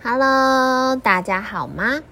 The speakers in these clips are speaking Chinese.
Hello，大家好吗？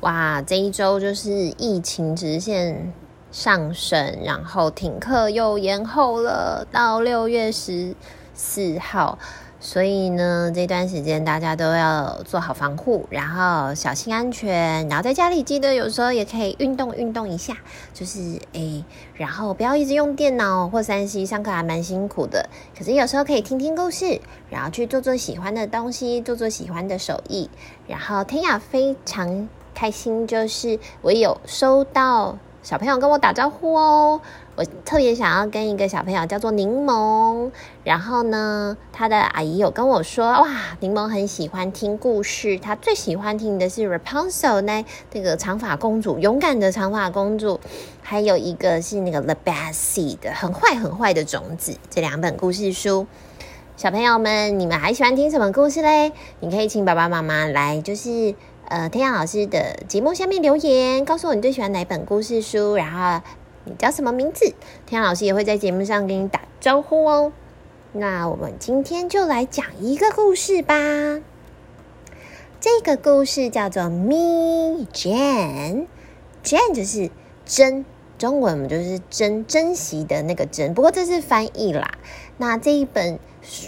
哇，这一周就是疫情直线上升，然后停课又延后了到六月十四号。所以呢，这段时间大家都要做好防护，然后小心安全，然后在家里记得有时候也可以运动运动一下，就是诶，然后不要一直用电脑或三 C，上课还蛮辛苦的。可是有时候可以听听故事，然后去做做喜欢的东西，做做喜欢的手艺。然后天雅非常开心，就是我有收到。小朋友跟我打招呼哦，我特别想要跟一个小朋友叫做柠檬，然后呢，他的阿姨有跟我说，哇，柠檬很喜欢听故事，他最喜欢听的是 Rapunzel 那个长发公主，勇敢的长发公主，还有一个是那个 The Bad Seed 很坏很坏的种子，这两本故事书。小朋友们，你们还喜欢听什么故事嘞？你可以请爸爸妈妈来，就是。呃，天阳老师的节目下面留言，告诉我你最喜欢哪本故事书，然后你叫什么名字，天老师也会在节目上给你打招呼哦。那我们今天就来讲一个故事吧。这个故事叫做 Me Jane，Jane 就是珍，中文我们就是珍珍惜的那个珍，不过这是翻译啦。那这一本。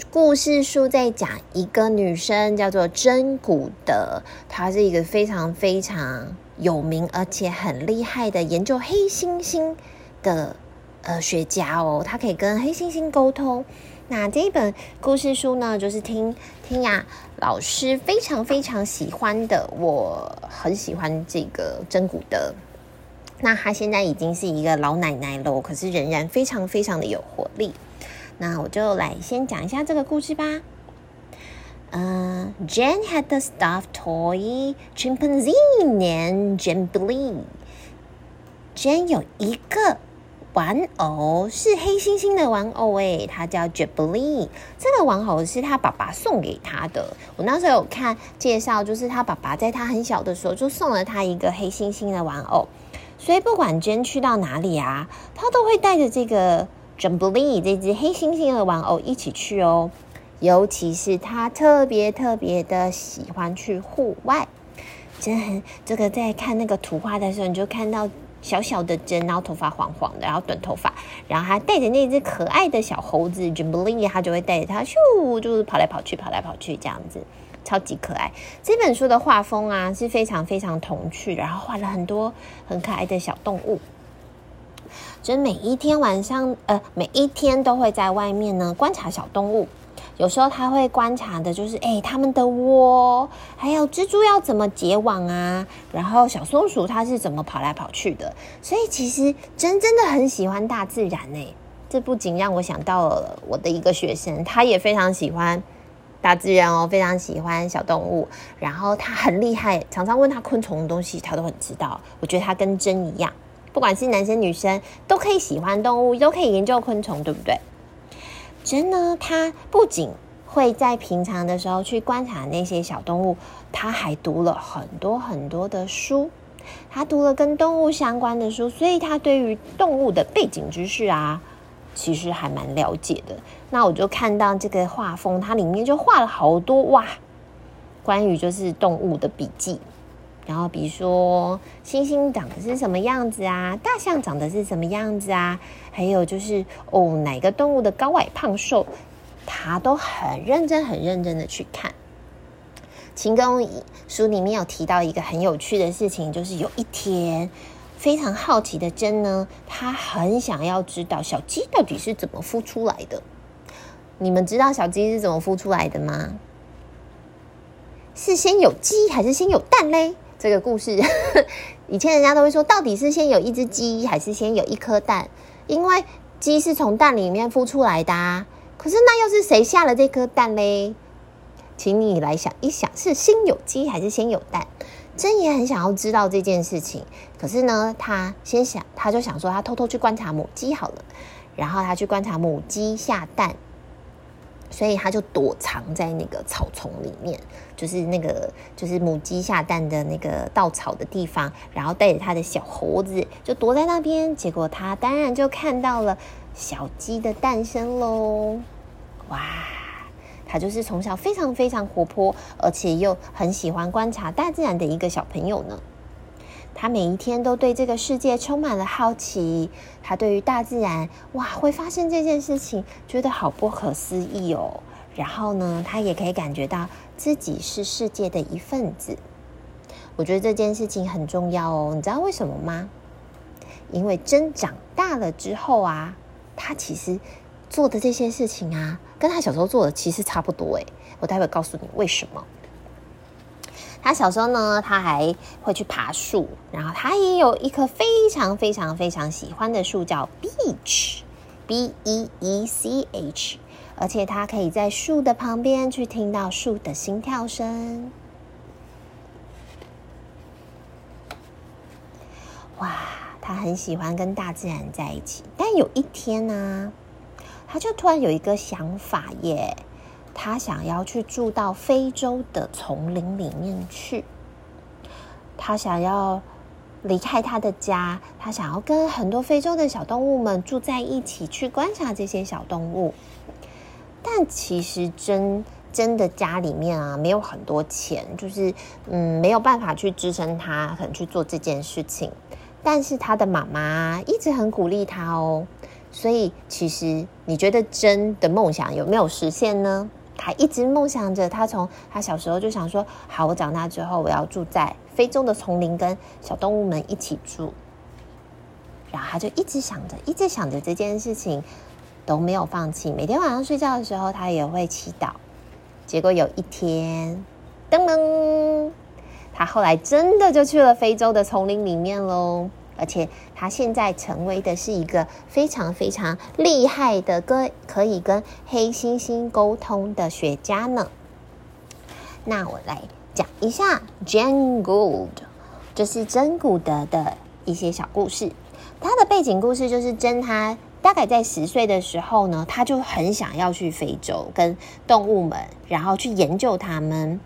故事书在讲一个女生叫做珍古德，她是一个非常非常有名而且很厉害的研究黑猩猩的呃学家哦，他可以跟黑猩猩沟通。那这一本故事书呢，就是听听呀，老师非常非常喜欢的，我很喜欢这个真古德。那她现在已经是一个老奶奶了，可是仍然非常非常的有活力。那我就来先讲一下这个故事吧。嗯、，Jane had a stuffed toy chimpanzee named Jubilee。Jane 有一个玩偶，是黑猩猩的玩偶，诶，它叫 Jubilee。这个玩偶是他爸爸送给他的。我那时候有看介绍，就是他爸爸在他很小的时候就送了他一个黑猩猩的玩偶，所以不管 Jane 去到哪里啊，他都会带着这个。Jubilee 这只黑猩猩的玩偶一起去哦，尤其是他特别特别的喜欢去户外。真很，这个在看那个图画的时候，你就看到小小的针，然后头发黄黄的，然后短头发，然后他带着那只可爱的小猴子 Jumblin，他就会带着它咻，就是跑来跑去，跑来跑去这样子，超级可爱。这本书的画风啊是非常非常童趣，然后画了很多很可爱的小动物。就每一天晚上，呃，每一天都会在外面呢观察小动物。有时候他会观察的就是，哎，他们的窝，还有蜘蛛要怎么结网啊，然后小松鼠它是怎么跑来跑去的。所以其实真真的很喜欢大自然呢。这不仅让我想到了我的一个学生，他也非常喜欢大自然哦，非常喜欢小动物。然后他很厉害，常常问他昆虫的东西，他都很知道。我觉得他跟真一样。不管是男生女生，都可以喜欢动物，都可以研究昆虫，对不对？真呢，他不仅会在平常的时候去观察那些小动物，他还读了很多很多的书，他读了跟动物相关的书，所以他对于动物的背景知识啊，其实还蛮了解的。那我就看到这个画风，它里面就画了好多哇，关于就是动物的笔记。然后，比如说，猩猩长得是什么样子啊？大象长得是什么样子啊？还有就是，哦，哪个动物的高矮胖瘦，他都很认真、很认真的去看。其中书里面有提到一个很有趣的事情，就是有一天，非常好奇的真呢，他很想要知道小鸡到底是怎么孵出来的。你们知道小鸡是怎么孵出来的吗？是先有鸡还是先有蛋嘞？这个故事，以前人家都会说，到底是先有一只鸡，还是先有一颗蛋？因为鸡是从蛋里面孵出来的。可是那又是谁下了这颗蛋嘞？请你来想一想，是先有鸡还是先有蛋？珍也很想要知道这件事情。可是呢，他先想，他就想说，他偷偷去观察母鸡好了。然后他去观察母鸡下蛋。所以他就躲藏在那个草丛里面，就是那个就是母鸡下蛋的那个稻草的地方，然后带着他的小猴子就躲在那边。结果他当然就看到了小鸡的诞生喽！哇，他就是从小非常非常活泼，而且又很喜欢观察大自然的一个小朋友呢。他每一天都对这个世界充满了好奇，他对于大自然，哇，会发生这件事情，觉得好不可思议哦。然后呢，他也可以感觉到自己是世界的一份子。我觉得这件事情很重要哦，你知道为什么吗？因为真长大了之后啊，他其实做的这些事情啊，跟他小时候做的其实差不多诶。我待会告诉你为什么。他小时候呢，他还会去爬树，然后他也有一棵非常非常非常喜欢的树，叫 Beech，B E E C H，而且他可以在树的旁边去听到树的心跳声。哇，他很喜欢跟大自然在一起，但有一天呢，他就突然有一个想法耶。他想要去住到非洲的丛林里面去，他想要离开他的家，他想要跟很多非洲的小动物们住在一起，去观察这些小动物。但其实真真的家里面啊，没有很多钱，就是嗯，没有办法去支撑他可能去做这件事情。但是他的妈妈一直很鼓励他哦，所以其实你觉得真的梦想有没有实现呢？他一直梦想着，他从他小时候就想说：“好，我长大之后我要住在非洲的丛林，跟小动物们一起住。”然后他就一直想着，一直想着这件事情，都没有放弃。每天晚上睡觉的时候，他也会祈祷。结果有一天，噔噔，他后来真的就去了非洲的丛林里面喽。而且他现在成为的是一个非常非常厉害的，跟可以跟黑猩猩沟通的学家呢。那我来讲一下 Jane Gould，就是珍古德的一些小故事。他的背景故事就是珍他大概在十岁的时候呢，他就很想要去非洲跟动物们，然后去研究他们。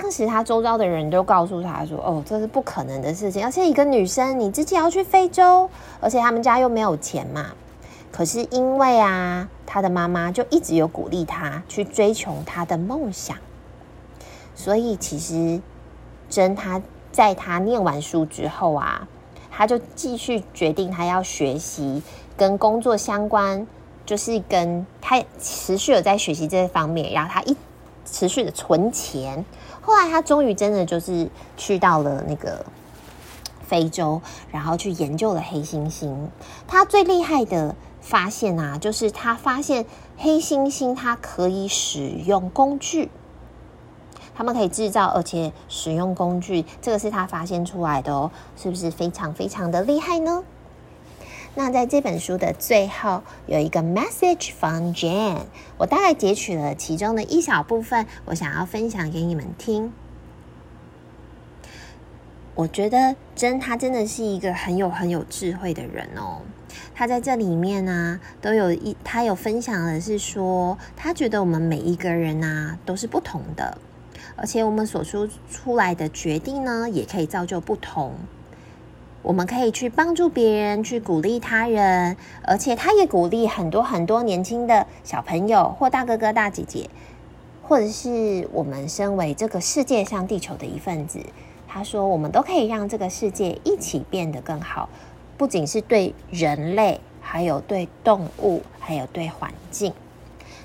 当时他周遭的人都告诉他说：“哦，这是不可能的事情，而且一个女生你自己要去非洲，而且他们家又没有钱嘛。”可是因为啊，他的妈妈就一直有鼓励他去追求他的梦想，所以其实真他在他念完书之后啊，他就继续决定他要学习跟工作相关，就是跟他持续有在学习这方面，然后他一持续的存钱。后来他终于真的就是去到了那个非洲，然后去研究了黑猩猩。他最厉害的发现啊，就是他发现黑猩猩它可以使用工具，他们可以制造而且使用工具，这个是他发现出来的哦，是不是非常非常的厉害呢？那在这本书的最后有一个 message from Jane，我大概截取了其中的一小部分，我想要分享给你们听。我觉得珍他真的是一个很有很有智慧的人哦。他在这里面呢、都有一他有分享的是说，他觉得我们每一个人啊都是不同的，而且我们所说出来的决定呢，也可以造就不同。我们可以去帮助别人，去鼓励他人，而且他也鼓励很多很多年轻的小朋友或大哥哥大姐姐，或者是我们身为这个世界上地球的一份子。他说，我们都可以让这个世界一起变得更好，不仅是对人类，还有对动物，还有对环境。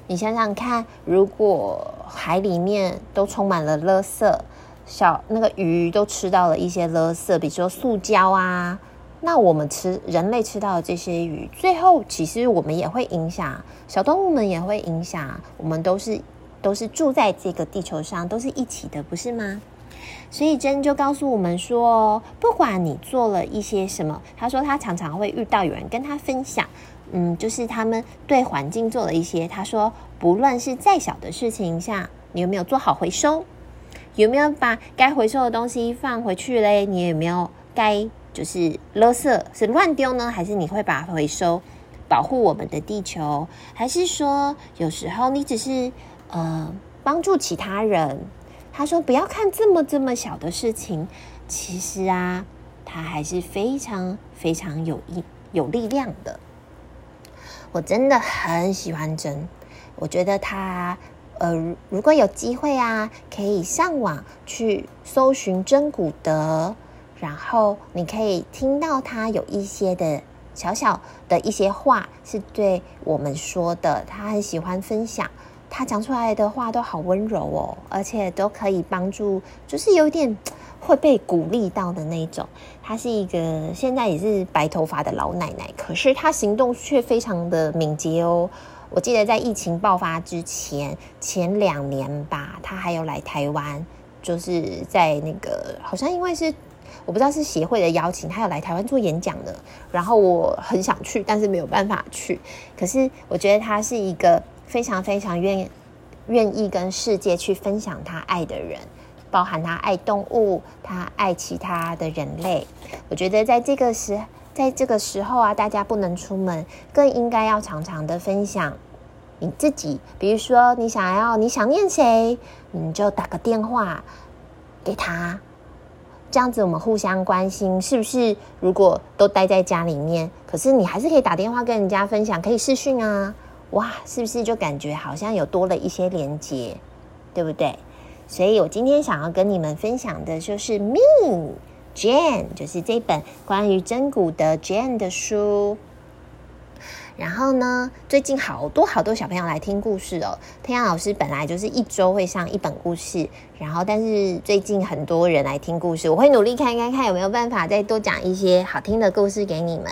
你想想看，如果海里面都充满了垃圾。小那个鱼都吃到了一些垃圾，比如说塑胶啊。那我们吃人类吃到的这些鱼，最后其实我们也会影响小动物们，也会影响我们，都是都是住在这个地球上，都是一起的，不是吗？所以珍就告诉我们说，不管你做了一些什么，他说他常常会遇到有人跟他分享，嗯，就是他们对环境做了一些，他说不论是再小的事情，像你有没有做好回收。有没有把该回收的东西放回去嘞？你有没有该就是垃圾是乱丢呢？还是你会把它回收，保护我们的地球？还是说有时候你只是呃帮助其他人？他说不要看这么这么小的事情，其实啊，它还是非常非常有意有力量的。我真的很喜欢珍，我觉得他。呃，如果有机会啊，可以上网去搜寻真古德，然后你可以听到他有一些的小小的一些话是对我们说的，他很喜欢分享，他讲出来的话都好温柔哦，而且都可以帮助，就是有点会被鼓励到的那种。他是一个现在也是白头发的老奶奶，可是他行动却非常的敏捷哦。我记得在疫情爆发之前，前两年吧，他还有来台湾，就是在那个好像因为是我不知道是协会的邀请，他有来台湾做演讲的。然后我很想去，但是没有办法去。可是我觉得他是一个非常非常愿愿意跟世界去分享他爱的人，包含他爱动物，他爱其他的人类。我觉得在这个时。在这个时候啊，大家不能出门，更应该要常常的分享你自己。比如说，你想要你想念谁，你就打个电话给他，这样子我们互相关心，是不是？如果都待在家里面，可是你还是可以打电话跟人家分享，可以视讯啊，哇，是不是就感觉好像有多了一些连接，对不对？所以我今天想要跟你们分享的就是 me。Jane 就是这本关于真古德 Jane 的书。然后呢，最近好多好多小朋友来听故事哦。天阳老师本来就是一周会上一本故事，然后但是最近很多人来听故事，我会努力看看看有没有办法再多讲一些好听的故事给你们。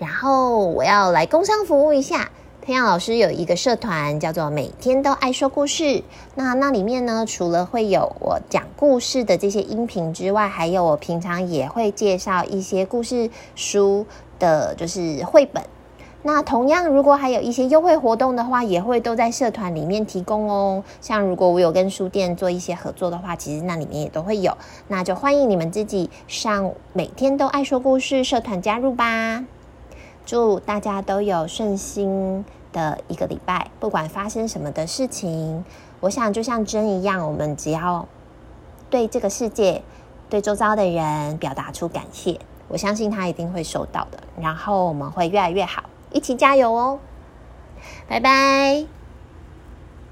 然后我要来工商服务一下。天阳老师有一个社团，叫做“每天都爱说故事”。那那里面呢，除了会有我讲故事的这些音频之外，还有我平常也会介绍一些故事书的，就是绘本。那同样，如果还有一些优惠活动的话，也会都在社团里面提供哦。像如果我有跟书店做一些合作的话，其实那里面也都会有。那就欢迎你们自己上“每天都爱说故事”社团加入吧。祝大家都有顺心的一个礼拜，不管发生什么的事情，我想就像针一样，我们只要对这个世界、对周遭的人表达出感谢，我相信他一定会收到的。然后我们会越来越好，一起加油哦！拜拜。